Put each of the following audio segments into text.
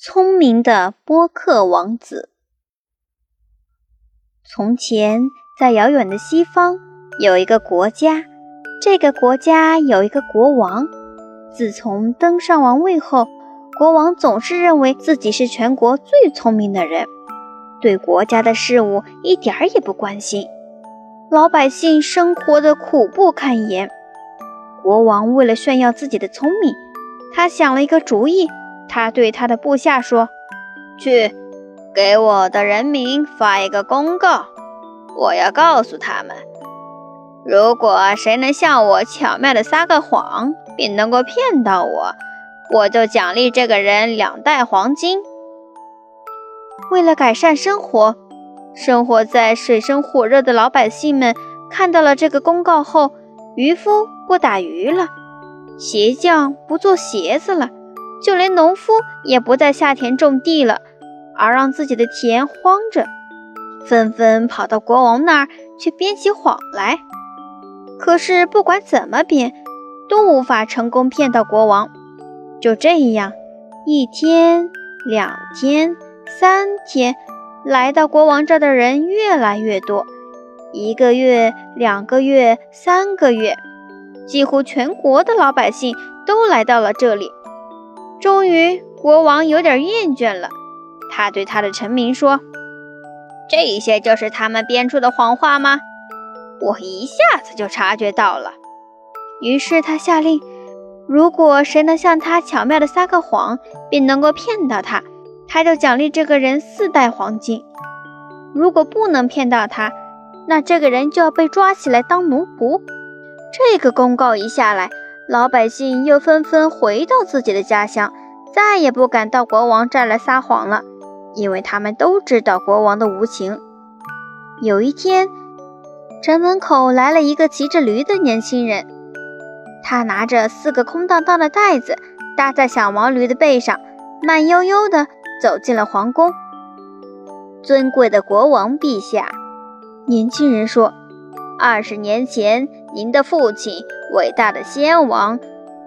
聪明的波克王子。从前，在遥远的西方，有一个国家。这个国家有一个国王。自从登上王位后，国王总是认为自己是全国最聪明的人，对国家的事务一点儿也不关心。老百姓生活的苦不堪言。国王为了炫耀自己的聪明，他想了一个主意。他对他的部下说：“去，给我的人民发一个公告，我要告诉他们，如果谁能向我巧妙地撒个谎，并能够骗到我，我就奖励这个人两袋黄金。”为了改善生活，生活在水深火热的老百姓们看到了这个公告后，渔夫不打鱼了，鞋匠不做鞋子了。就连农夫也不在下田种地了，而让自己的田荒着，纷纷跑到国王那儿去编起谎来。可是不管怎么编，都无法成功骗到国王。就这样，一天、两天、三天，来到国王这儿的人越来越多。一个月、两个月、三个月，几乎全国的老百姓都来到了这里。终于，国王有点厌倦了。他对他的臣民说：“这些就是他们编出的谎话吗？我一下子就察觉到了。”于是他下令：如果谁能向他巧妙地撒个谎，并能够骗到他，他就奖励这个人四袋黄金；如果不能骗到他，那这个人就要被抓起来当奴仆。这个公告一下来。老百姓又纷纷回到自己的家乡，再也不敢到国王这儿来撒谎了，因为他们都知道国王的无情。有一天，城门口来了一个骑着驴的年轻人，他拿着四个空荡荡的袋子搭在小毛驴的背上，慢悠悠地走进了皇宫。尊贵的国王陛下，年轻人说。二十年前，您的父亲，伟大的先王，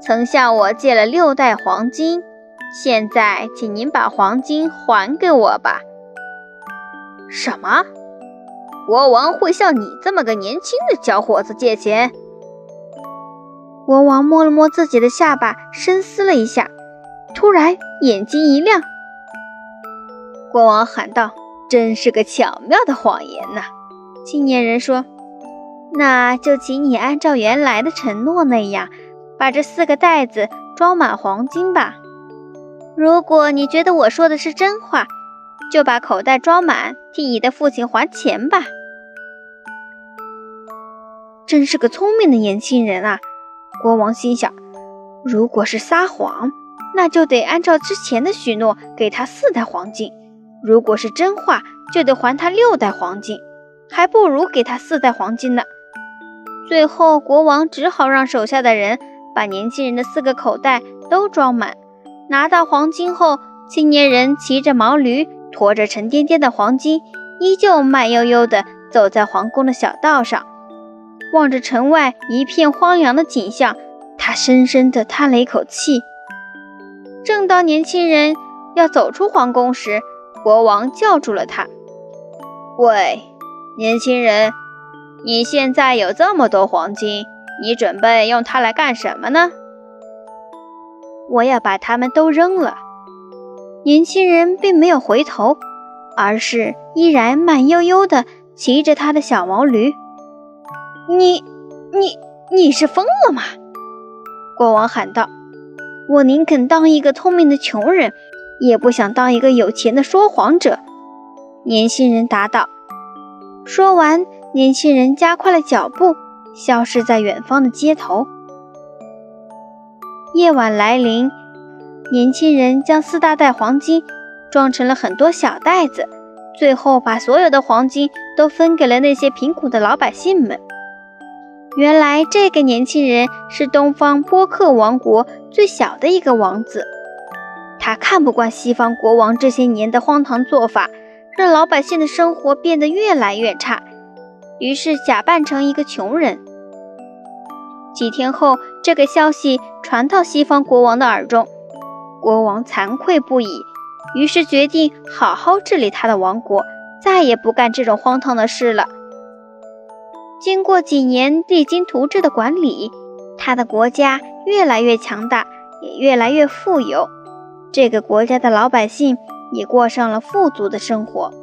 曾向我借了六袋黄金。现在，请您把黄金还给我吧。什么？国王会向你这么个年轻的小伙子借钱？国王摸了摸自己的下巴，深思了一下，突然眼睛一亮。国王喊道：“真是个巧妙的谎言呐！”青年人说。那就请你按照原来的承诺那样，把这四个袋子装满黄金吧。如果你觉得我说的是真话，就把口袋装满，替你的父亲还钱吧。真是个聪明的年轻人啊！国王心想，如果是撒谎，那就得按照之前的许诺给他四袋黄金；如果是真话，就得还他六袋黄金，还不如给他四袋黄金呢。最后，国王只好让手下的人把年轻人的四个口袋都装满。拿到黄金后，青年人骑着毛驴，驮着沉甸甸的黄金，依旧慢悠悠地走在皇宫的小道上，望着城外一片荒凉的景象，他深深地叹了一口气。正当年轻人要走出皇宫时，国王叫住了他：“喂，年轻人。”你现在有这么多黄金，你准备用它来干什么呢？我要把它们都扔了。年轻人并没有回头，而是依然慢悠悠地骑着他的小毛驴。你、你、你是疯了吗？国王喊道：“我宁肯当一个聪明的穷人，也不想当一个有钱的说谎者。”年轻人答道。说完。年轻人加快了脚步，消失在远方的街头。夜晚来临，年轻人将四大袋黄金装成了很多小袋子，最后把所有的黄金都分给了那些贫苦的老百姓们。原来，这个年轻人是东方波克王国最小的一个王子，他看不惯西方国王这些年的荒唐做法，让老百姓的生活变得越来越差。于是假扮成一个穷人。几天后，这个消息传到西方国王的耳中，国王惭愧不已，于是决定好好治理他的王国，再也不干这种荒唐的事了。经过几年励精图治的管理，他的国家越来越强大，也越来越富有。这个国家的老百姓也过上了富足的生活。